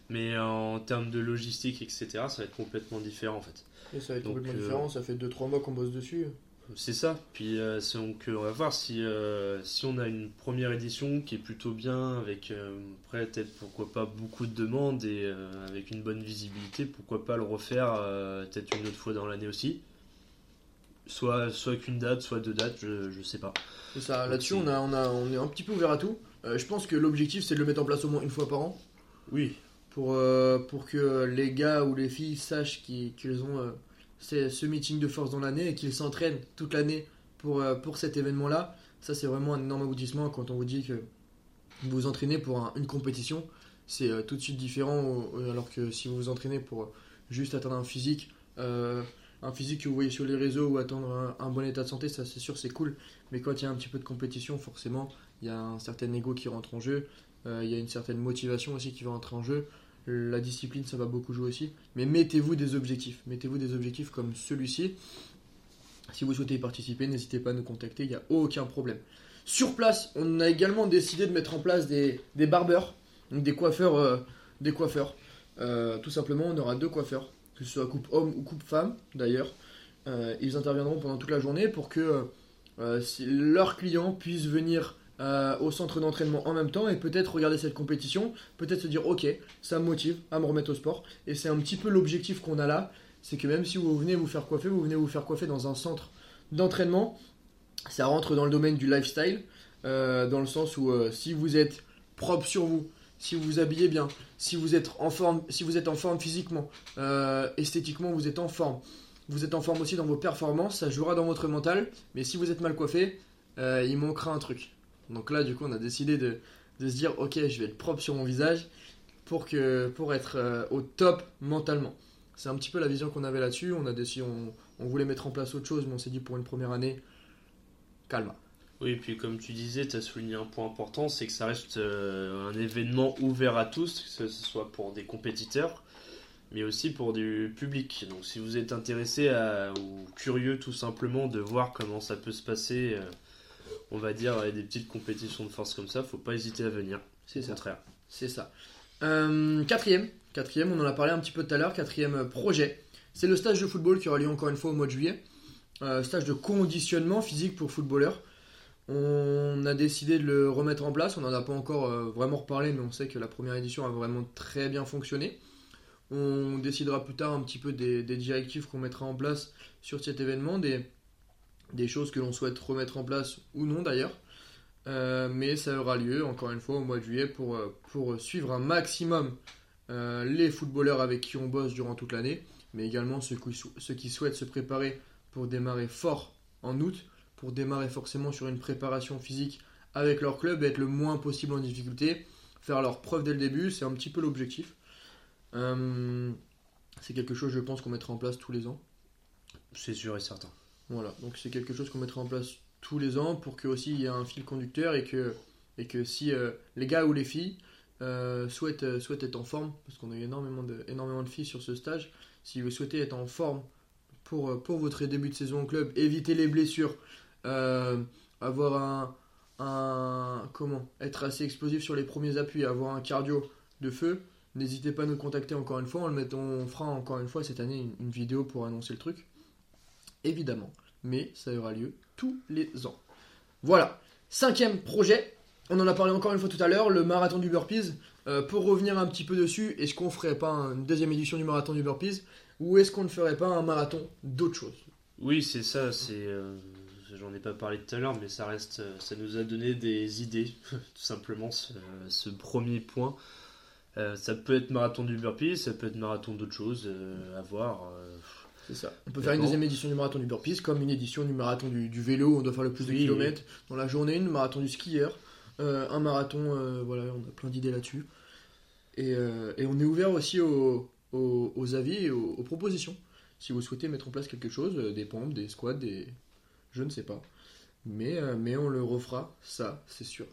Mais en termes de logistique, etc., ça va être complètement différent en fait. Et ça va être complètement euh, différent, ça fait 2-3 mois qu'on bosse dessus. C'est ça. Puis euh, donc, on va voir si, euh, si on a une première édition qui est plutôt bien, avec euh, peut-être pourquoi pas beaucoup de demandes et avec une bonne visibilité, pourquoi pas le refaire peut-être une autre fois dans l'année aussi. Soit, soit qu'une date, soit deux dates, je, je sais pas. C'est ça. Là-dessus, on, a, on, a, on est un petit peu ouvert à tout. je pense que l'objectif, c'est de le mettre en place au moins une fois par an. Oui. Pour, pour que les gars ou les filles sachent qu'ils ont ce meeting de force dans l'année et qu'ils s'entraînent toute l'année pour, euh, pour cet événement-là. Ça, c'est vraiment un énorme aboutissement quand on vous dit que vous vous entraînez pour une compétition. C'est euh, tout de suite différent, alors que si vous vous entraînez pour juste atteindre un physique, euh, un physique que vous voyez sur les réseaux ou atteindre un, bon état de santé, ça c'est sûr, c'est cool. Mais quand il y a un petit peu de compétition, forcément, il y a un certain ego qui rentre en jeu, il y a une certaine motivation aussi qui va entrer en jeu. La discipline, ça va beaucoup jouer aussi. Mais mettez-vous des objectifs. Mettez-vous des objectifs comme celui-ci. Si vous souhaitez y participer, n'hésitez pas à nous contacter, il n'y a aucun problème. Sur place, on a également décidé de mettre en place des, des barbeurs, donc des coiffeurs. euh, des coiffeurs. Euh, tout simplement, on aura deux coiffeurs, que ce soit coupe homme ou coupe femme d'ailleurs. Euh, ils interviendront pendant toute la journée pour que si leurs clients puissent venir euh, au centre d'entraînement en même temps et peut-être regarder cette compétition, peut-être se dire ok, ça me motive à me remettre au sport. Et c'est un petit peu l'objectif qu'on a là, c'est que même si vous venez vous faire coiffer, vous venez vous faire coiffer dans un centre d'entraînement, ça rentre dans le domaine du lifestyle, euh, dans le sens où euh, si vous êtes propre sur vous, si vous vous habillez bien, si vous êtes en forme, si vous êtes en forme physiquement, esthétiquement vous êtes en forme, vous êtes en forme aussi dans vos performances, ça jouera dans votre mental, mais si vous êtes mal coiffé, il manquera un truc. Donc là, du coup, on a décidé de, de se dire, ok, je vais être propre sur mon visage pour, que, pour être euh, au top mentalement. C'est un petit peu la vision qu'on avait là-dessus. On a décidé, on, voulait mettre en place autre chose, mais on s'est dit pour une première année, calme. Oui, et puis comme tu disais, tu as souligné un point important, c'est que ça reste euh, un événement ouvert à tous, que ce soit pour des compétiteurs, mais aussi pour du public. Donc si vous êtes intéressé ou curieux tout simplement de voir comment ça peut se passer, euh, on va dire, avec des petites compétitions de force comme ça, faut pas hésiter à venir. C'est ça. contraire. C'est ça. Euh, quatrième, quatrième, on en a parlé un petit peu tout à l'heure, quatrième euh, projet, c'est le stage de football qui aura lieu encore une fois au mois de juillet. Euh, stage de conditionnement physique pour footballeurs. On a décidé de le remettre en place, on n'en a pas encore euh, vraiment reparlé, mais on sait que la première édition a vraiment très bien fonctionné. On décidera plus tard un petit peu des, des directives qu'on mettra en place sur cet événement, des, des choses que l'on souhaite remettre en place ou non d'ailleurs. Euh, mais ça aura lieu encore une fois au mois de juillet pour, euh, suivre un maximum euh, les footballeurs avec qui on bosse durant toute l'année, mais également ceux qui, souhaitent se préparer pour démarrer fort en août, pour démarrer forcément sur une préparation physique avec leur club et être le moins possible en difficulté, faire leur preuve dès le début, c'est un petit peu l'objectif. C'est quelque chose, je pense, qu'on mettra en place tous les ans. C'est sûr et certain. Voilà, donc c'est quelque chose qu'on mettra en place tous les ans pour que aussi il y ait un fil conducteur et que, si euh, les gars ou les filles euh, souhaitent, euh, souhaitent être en forme, parce qu'on a énormément de, énormément de filles sur ce stage, si vous souhaitez être en forme pour, votre début de saison au club, éviter les blessures, avoir un. Comment Être assez explosif sur les premiers appuis, avoir un cardio de feu, n'hésitez pas à nous contacter encore une fois. On, le met- on fera encore une fois cette année une vidéo pour annoncer le truc. Évidemment. Mais ça aura lieu tous les ans. Voilà. Cinquième projet. On en a parlé encore une fois tout à l'heure, le marathon du burpees. Euh, pour revenir un petit peu dessus, est-ce qu'on ferait pas une deuxième édition du marathon du burpees ou est-ce qu'on ne ferait pas un marathon d'autre chose? Oui, c'est ça, c'est. euh, J'en ai pas parlé tout à l'heure, mais ça reste. euh, Ça nous a donné des idées, [LAUGHS] tout simplement, ce, premier point. Ça peut être marathon du burpee, ça peut être marathon d'autres choses, euh, à voir. C'est ça. On peut faire une deuxième édition du marathon du burpees comme une édition du marathon du, du vélo où on doit faire le plus de Oui, kilomètres dans la journée, une marathon du skieur, euh, un marathon, euh, voilà, on a plein d'idées là-dessus. Et, euh, et on est ouvert aussi aux, aux- aux avis et aux, aux propositions. Si vous souhaitez mettre en place quelque chose, des pompes, des squats, des... Je ne sais pas. Mais, mais on le refera, ça, c'est sûr.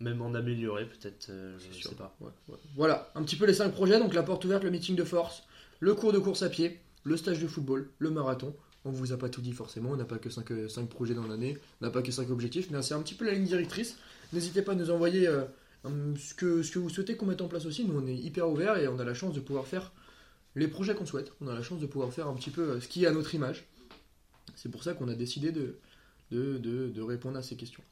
Même en améliorer, peut-être, je sûr. sais pas. Ouais, ouais. Voilà, un petit peu les cinq projets. Donc la porte ouverte, le meeting de force, le cours de course à pied, le stage de football, le marathon. On vous a pas tout dit forcément, on n'a pas que 5, projets dans l'année, on n'a pas que 5 objectifs, mais c'est un petit peu la ligne directrice. N'hésitez pas à nous envoyer euh, ce, que, vous souhaitez qu'on mette en place aussi. Nous, on est hyper ouverts et on a la chance de pouvoir faire les projets qu'on souhaite. On a la chance de pouvoir faire un petit peu euh, ce qui est à notre image. C'est pour ça qu'on a décidé de, répondre à ces questions.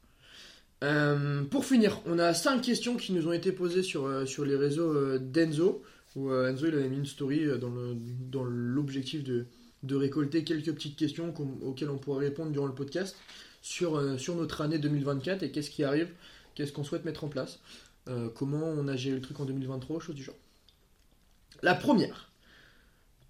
Euh, pour finir, on a 5 questions qui nous ont été posées sur, euh, les réseaux euh, d'Enzo. Où euh, Enzo il avait mis une story euh, dans l'objectif de, de récolter quelques petites questions auxquelles on pourrait répondre durant le podcast sur, euh, sur notre année 2024 et qu'est-ce qui arrive, qu'est-ce qu'on souhaite mettre en place, euh, comment on a géré le truc en 2023, choses du genre. La première,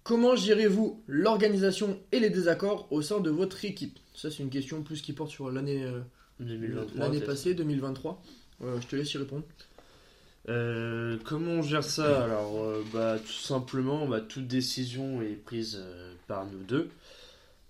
comment gérez-vous l'organisation et les désaccords au sein de votre équipe? Ça c'est une question plus qui porte sur l'année euh, 2023, l'année passée, 2023. Euh, je te laisse y répondre. Euh, comment on gère ça? Alors, euh, bah, tout simplement, bah, toute décision est prise euh, par nous deux.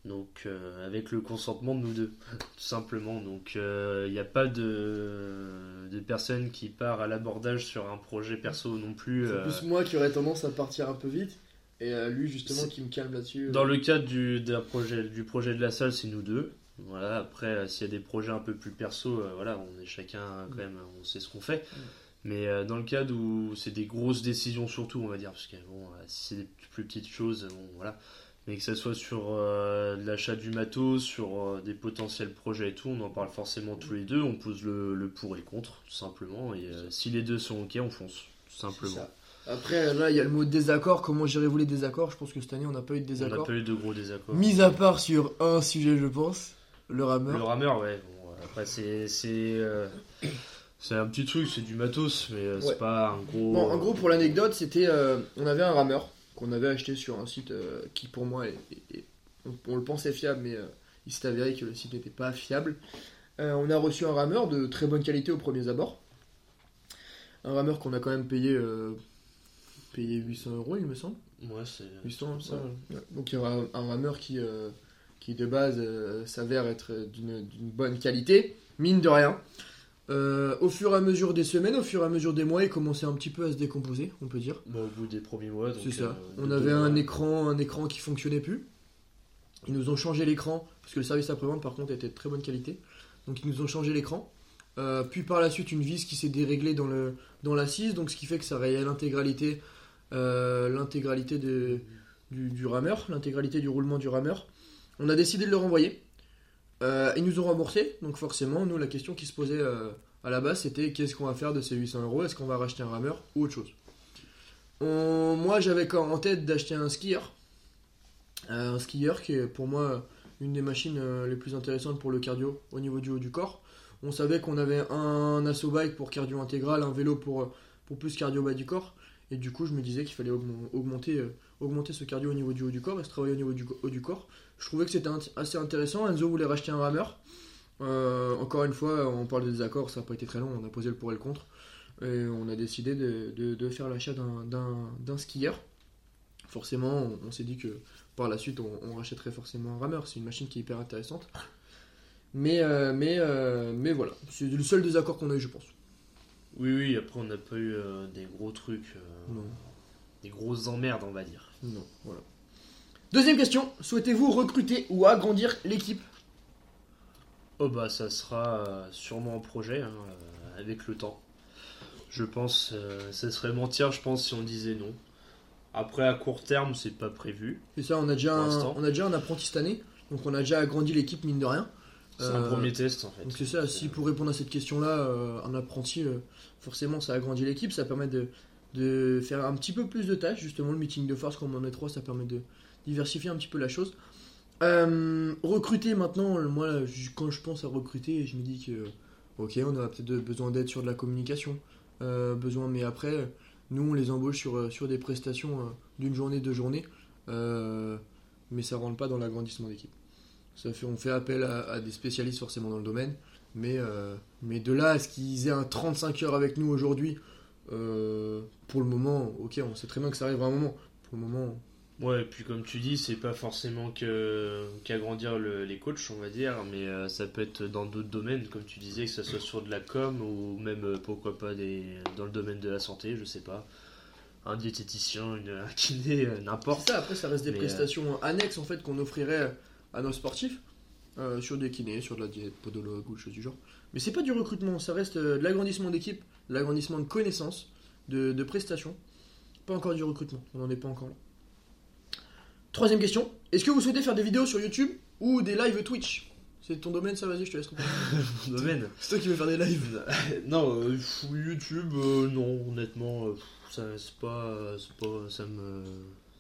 Donc avec le consentement de nous deux, [LAUGHS] tout simplement. Donc il n'y a pas de, de personne qui part à l'abordage sur un projet perso non plus. C'est plus moi qui aurais tendance à partir un peu vite. Et lui justement qui me calme là-dessus. Dans le cadre du, projet, du projet de la salle, c'est nous deux. Voilà, après, s'il y a des projets un peu plus perso, voilà, on est chacun quand même, on sait ce qu'on fait. Mais euh, dans le cas où c'est des grosses décisions surtout, on va dire, parce que bon, euh, si c'est des plus petites choses, bon, voilà. Mais que ça soit sur euh, l'achat du matos, sur des potentiels projets et tout, on en parle forcément tous les deux, on pose le, pour et le contre, tout simplement. Et si les deux sont ok, on fonce, tout simplement. Après, là, il y a le mot désaccord. Comment gérez-vous les désaccords? Je pense que cette année, on n'a pas eu de désaccord. On n'a pas eu de gros désaccords. Mis à part sur un sujet, je pense, le rameur. Le rameur, ouais. Bon, après, c'est. C'est un petit truc, c'est du matos, mais euh, c'est pas un gros. en gros, pour l'anecdote, c'était. Euh, on avait un rameur qu'on avait acheté sur un site euh, qui, pour moi, on, le pensait fiable, mais il s'est avéré que le site n'était pas fiable. on a reçu un rameur de très bonne qualité au premier abord. Un rameur qu'on a quand même payé, payé 800 euros, il me semble. Ouais, c'est. 800, ça. Donc, il y aura un rameur qui, qui de base, s'avère être d'une bonne qualité, mine de rien. Euh, au fur et à mesure des semaines, au fur et à mesure des mois, il commençait un petit peu à se décomposer, on peut dire. Bah, au bout des premiers mois. C'est ça. Euh, on avait un écran, un écran qui fonctionnait plus. Ils nous ont changé l'écran parce que le service après-vente par contre était de très bonne qualité. Donc ils nous ont changé l'écran. Euh, puis par la suite une vis qui s'est déréglée dans le dans l'assise, donc ce qui fait que ça rayait l'intégralité l'intégralité du, du rameur, l'intégralité du roulement du rameur. On a décidé de le renvoyer. Euh, ils nous ont remboursé, donc forcément, nous, la question qui se posait euh, à la base, c'était qu'est-ce qu'on va faire de ces 800 euros? Est-ce qu'on va racheter un rameur ou autre chose? Moi, j'avais en tête d'acheter un skieur. Euh, un skieur qui est pour moi une des machines les plus intéressantes pour le cardio au niveau du haut du corps. On savait qu'on avait un asso bike pour cardio intégral, un vélo pour, plus cardio bas du corps. Et du coup, je me disais qu'il fallait augmenter, augmenter ce cardio au niveau du haut du corps et se travailler au niveau du haut du corps. Je trouvais que c'était assez intéressant. Enzo voulait racheter un rameur. Euh, encore une fois, on parle de désaccords, ça n'a pas été très long, on a posé le pour et le contre. Et on a décidé de, faire l'achat d'un skieur. Forcément, on, s'est dit que par la suite, on, rachèterait forcément un rameur. C'est une machine qui est hyper intéressante. Mais, euh, mais, mais voilà, c'est le seul désaccord qu'on a eu, je pense. Oui, oui, après on n'a pas eu euh, des gros trucs, euh, des grosses emmerdes, on va dire. Non, voilà. Deuxième question, souhaitez-vous recruter ou agrandir l'équipe? Oh bah ça sera euh, sûrement un projet hein, avec le temps. Je pense, ça serait mentir, je pense, si on disait non. Après, à court terme, c'est pas prévu. Et ça, on a déjà, un, on a déjà un apprenti cette année, donc on a déjà agrandi l'équipe mine de rien. C'est un premier test en fait. Donc c'est ça, si pour répondre à cette question-là, un apprenti, forcément ça agrandit l'équipe, ça permet de, faire un petit peu plus de tâches. Justement, le meeting de force, comme on en est trois, ça permet de diversifier un petit peu la chose. Euh, recruter maintenant, moi quand je pense à recruter, je me dis que ok, on a peut-être besoin d'aide sur de la communication, euh, besoin, mais après, nous on les embauche sur, sur des prestations euh, d'une journée, deux journées, mais ça rentre pas dans l'agrandissement d'équipe. Ça fait, on fait appel à, des spécialistes forcément dans le domaine, mais, euh, mais de là à ce qu'ils aient un 35 heures avec nous aujourd'hui, euh, pour le moment, ok, on sait très bien que ça arrivera un moment. Pour le moment. Ouais, et puis comme tu dis, c'est pas forcément que qu'agrandir les coachs, on va dire, mais euh, ça peut être dans d'autres domaines, comme tu disais, que ce soit sur de la com ou même pourquoi pas des, dans le domaine de la santé, je sais pas. Un diététicien, une, un kiné, n'importe. Ça, après, ça reste des prestations annexes en fait qu'on offrirait à nos sportifs. Euh, sur des kinés, sur de la diète, podologue ou choses du genre. Mais c'est pas du recrutement, ça reste euh, de l'agrandissement d'équipe, de l'agrandissement de connaissances, de, prestations. Pas encore du recrutement, on n'en est pas encore là. Troisième question, est-ce que vous souhaitez faire des vidéos sur YouTube ou des lives Twitch? C'est ton domaine ça, vas-y, je te laisse. Mon [LAUGHS] domaine C'est toi qui veux faire des lives [LAUGHS] Non, euh, YouTube, non, honnêtement, ça, c'est pas, pas, ça me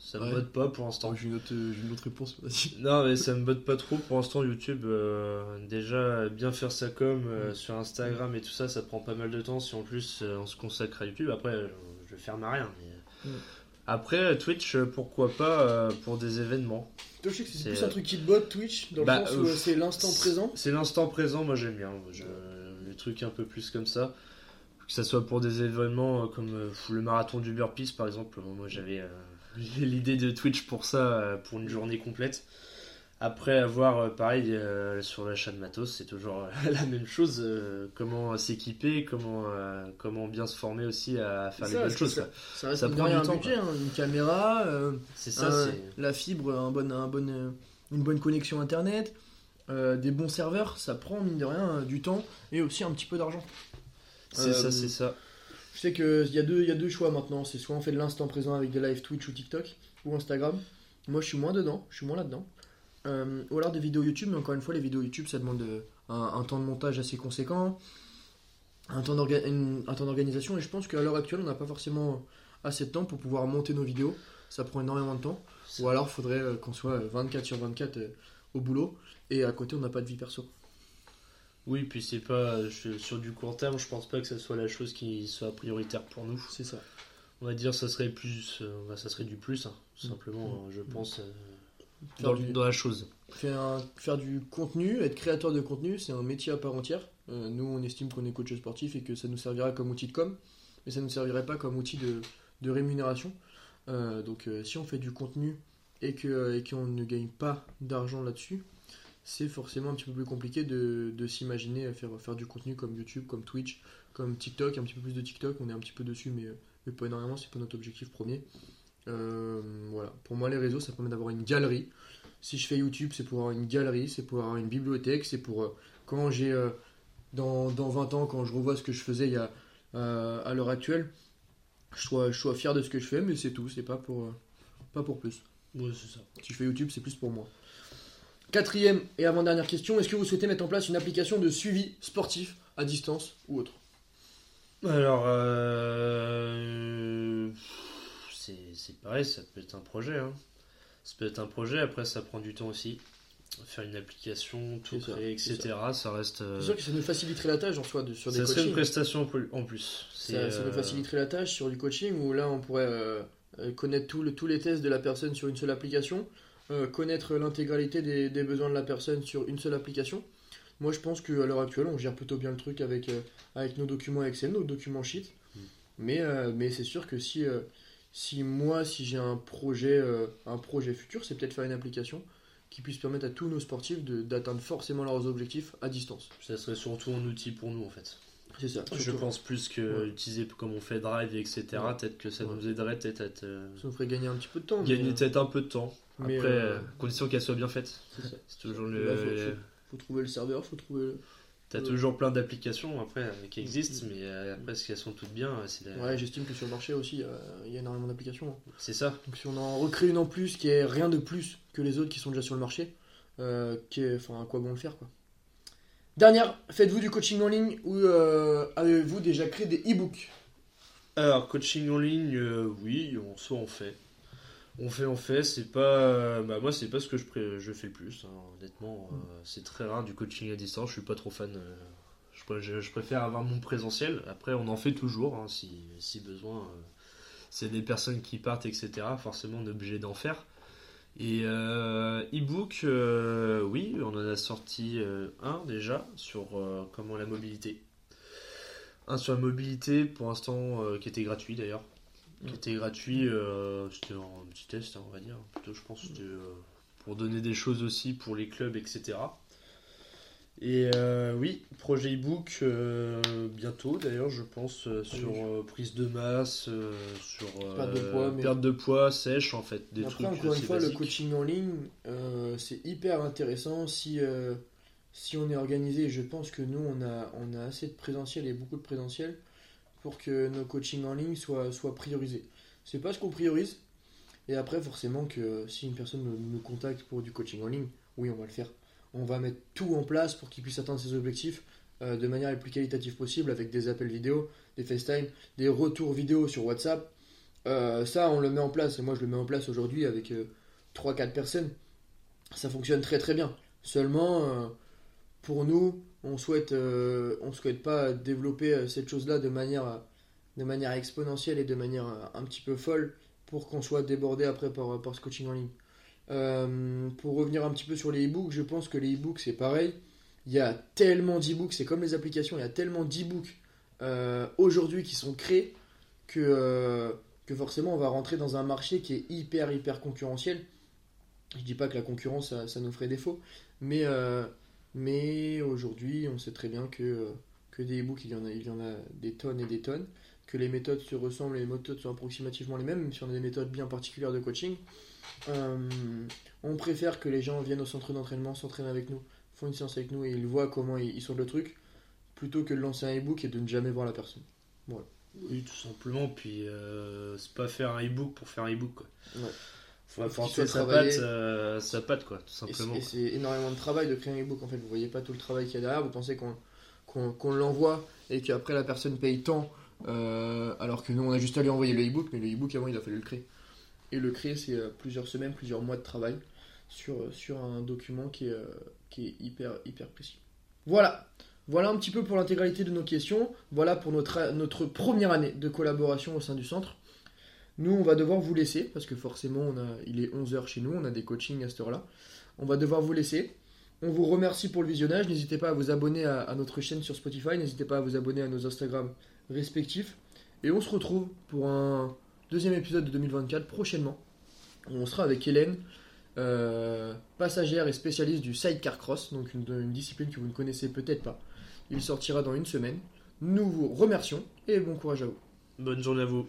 ça me botte pas pour l'instant. J'ai une, une, autre réponse. [LAUGHS] Non, mais ça me botte pas trop pour l'instant. YouTube, euh, déjà, bien faire sa com euh, sur Instagram et tout ça, ça prend pas mal de temps. Si en plus euh, on se consacre à YouTube, après, je, faire ma rien. Après, Twitch, pourquoi pas pour des événements. Toi, je sais que c'est plus un truc qui te botte, Twitch, dans le bah, sens où c'est l'instant présent. C'est l'instant présent, moi j'aime bien. les trucs un peu plus comme ça que ce soit pour des événements comme le marathon du Burpees par exemple. Moi j'avais l'idée de Twitch pour ça, euh, pour une journée complète. Après avoir, euh, pareil, euh, sur l'achat de matos, c'est toujours [LAUGHS] la même chose. comment s'équiper, comment, comment bien se former aussi à faire les ça, bonnes choses. Ça reste Ça prend du un temps, budget, hein, une caméra, euh, C'est ça, un- la fibre, un bon, un bon, une bonne connexion internet, euh, des bons serveurs, ça prend mine de rien du temps et aussi un petit peu d'argent. C'est Euh, ça, c'est ça. Sais qu'il y, a deux- y a deux choix maintenant, c'est soit on fait de l'instant présent avec des live Twitch ou TikTok ou Instagram. Moi je suis moins dedans, je suis moins là-dedans. Euh, ou alors des vidéos YouTube, mais encore une fois les vidéos YouTube ça demande euh, un, un temps de montage assez conséquent, un temps d'organisation et je pense qu'à l'heure actuelle on n'a pas forcément assez de temps pour pouvoir monter nos vidéos, ça prend énormément de temps. Ou alors faudrait euh, qu'on soit euh, 24 sur 24 euh, au boulot et à côté on n'a pas de vie perso. Oui, puis c'est pas. je- sur du court terme, je pense pas que ça soit la chose qui soit prioritaire pour nous. C'est ça. On va dire ça serait plus. euh, bah, ça serait du plus, hein, tout simplement, je pense, euh, Faire dans, du- dans la chose. Faire, un- faire du contenu, être créateur de contenu, c'est un métier à part entière. Euh, nous, on estime qu'on est coach sportif et que ça nous servira comme outil de com, mais ça ne nous servirait pas comme outil de, de rémunération. Euh, donc, si on fait du contenu et que et qu'on ne gagne pas d'argent là-dessus, c'est forcément un petit peu plus compliqué de, de s'imaginer faire, faire du contenu comme YouTube, comme Twitch, comme TikTok, un petit peu plus de TikTok. On est un petit peu dessus, mais, mais pas énormément, c'est pas notre objectif premier. Euh, voilà. Pour moi, les réseaux, ça permet d'avoir une galerie. Si je fais YouTube, c'est pour avoir une galerie, c'est pour avoir une bibliothèque, c'est pour euh, quand j'ai euh, dans, dans 20 ans, quand je revois ce que je faisais il y a, à l'heure actuelle, je sois, je sois fier de ce que je fais, mais c'est tout, c'est pas pour, pas pour plus. Ouais, c'est ça. Si je fais YouTube, c'est plus pour moi. Quatrième et avant-dernière question, est-ce que vous souhaitez mettre en place une application de suivi sportif à distance ou autre? Alors, euh, c'est pareil, ça peut être un projet. hein. Ça peut être un projet, après ça prend du temps aussi. Faire une application, tout créer, etc. Ça, reste. euh, C'est sûr que ça nous faciliterait la tâche en soi de, sur des ça serait une coachings. prestation en plus- Ça, nous euh, faciliterait la tâche sur du coaching où là on pourrait connaître tout le- tous les tests de la personne sur une seule application, euh, connaître l'intégralité des, des besoins de la personne sur une seule application. Moi je pense qu'à l'heure actuelle on gère plutôt bien le truc avec, euh, avec nos documents Excel, nos documents Sheet. Mm. Mais, euh, mais c'est sûr que si, euh, si moi, si j'ai un projet, un projet futur, c'est peut-être faire une application qui puisse permettre à tous nos sportifs d'atteindre forcément leurs objectifs à distance. Ça serait surtout un outil pour nous en fait. C'est ça. Je surtout. pense plus que Ouais. utiliser comme on fait Drive, etc. Ouais. Peut-être que ça Ouais. nous aiderait peut-être à Ça nous ferait gagner un petit peu de temps. gagner peut-être un peu de temps. Mais, Après, euh, euh, condition qu'elle soit bien faite. c'est toujours Là, le. faut- faut trouver le serveur, faut trouver. le- T'as Euh, toujours plein d'applications après euh, qui existent, mais euh, après, est-ce qu'elles sont toutes bien c'est la- Ouais, j'estime que sur le marché aussi, il y a- énormément d'applications. hein. C'est ça. Donc si on en recrée une en plus qui est rien de plus que les autres qui sont déjà sur le marché, qui est, enfin, à quoi bon le faire quoi. Dernière, faites-vous du coaching en ligne ou euh, avez-vous déjà créé des e-books? Alors, coaching en ligne, euh, oui, on, soit on fait. On fait, on fait, c'est pas. Bah, moi, c'est pas ce que je, je fais le plus, hein, honnêtement. euh, c'est très rare du coaching à distance, je suis pas trop fan. euh, je, pré- je- je préfère avoir mon présentiel. Après, on en fait toujours, hein, si, besoin. euh, c'est des personnes qui partent, etc. Forcément, on est obligé d'en faire. Et e-book, oui, on en a sorti un déjà sur comment la mobilité. Un sur la mobilité, pour l'instant, qui était gratuit d'ailleurs. Qui était gratuit, euh, c'était un petit test, hein, on va dire. Plutôt, je pense, euh, pour donner des choses aussi pour les clubs, etc. Et euh, oui, projet e-book euh, bientôt d'ailleurs, je pense, sur prise de masse, sur Perte de poids, mais- perte de poids, sèche en fait. Des Après, trucs encore une fois, le coaching en ligne, c'est hyper intéressant si, si on est organisé. Je pense que nous, on a, on a assez de présentiel et beaucoup de présentiel pour que nos coachings en ligne soient, soient priorisés. C'est pas ce qu'on priorise. Et après, forcément, que si une personne nous, contacte pour du coaching en ligne, oui, on va le faire. On va mettre tout en place pour qu'il puisse atteindre ses objectifs euh, de manière la plus qualitative possible avec des appels vidéo, des FaceTime, des retours vidéo sur WhatsApp. Euh, ça, on le met en place, et moi je le mets en place aujourd'hui avec 3-4 personnes. Ça fonctionne très très bien. Seulement, euh, pour nous, on souhaite, euh, on souhaite pas développer euh, cette chose-là de manière, euh, de manière exponentielle et de manière euh, un petit peu folle pour qu'on soit débordé après par, par ce coaching en ligne. Pour revenir un petit peu sur les e-books, je pense que les e-books c'est pareil. Il y a tellement d'e-books, c'est comme les applications, il y a tellement d'e-books aujourd'hui qui sont créés que, forcément on va rentrer dans un marché qui est hyper hyper concurrentiel. Je dis pas que la concurrence, ça, ça nous ferait défaut, mais, mais aujourd'hui, on sait très bien que, euh, que des e-books, il y, en a, il y en a des tonnes et des tonnes, que les méthodes se ressemblent, les méthodes sont approximativement les mêmes, même si on a des méthodes bien particulières de coaching. Euh, on préfère que les gens viennent au centre d'entraînement, s'entraînent avec nous, font une séance avec nous et ils voient comment ils, ils sortent le truc, plutôt que de lancer un e-book et de ne jamais voir la personne. Oui, tout simplement. Puis euh, c'est pas faire un e-book pour faire un e-book. Quoi. Ouais. Faut Faut apporter qu'il sa patte, sa, patte, quoi, tout simplement. Et c'est énormément de travail de créer un e-book en fait. Vous voyez pas tout le travail qu'il y a derrière. Vous pensez qu'on l'envoie et qu'après la personne paye tant, euh, alors que nous on a juste à lui envoyer le e-book, mais le e-book avant il a fallu le créer. Et le créer c'est euh, plusieurs semaines, plusieurs mois de travail sur, euh, sur un document qui est, euh, qui est hyper, hyper précis. Voilà. Voilà un petit peu pour l'intégralité de nos questions. Voilà pour notre, notre première année de collaboration au sein du centre. Nous, on va devoir vous laisser parce que forcément, il est 11h chez nous, on a des coachings à cette heure-là. On va devoir vous laisser. On vous remercie pour le visionnage. N'hésitez pas à vous abonner à, à notre chaîne sur Spotify. N'hésitez pas à vous abonner à nos Instagram respectifs. Et on se retrouve pour un deuxième épisode de 2024 prochainement. On sera avec Hélène, euh, passagère et spécialiste du sidecar cross, donc une, une discipline que vous ne connaissez peut-être pas. Il sortira dans une semaine. Nous vous remercions et bon courage à vous. Bonne journée à vous.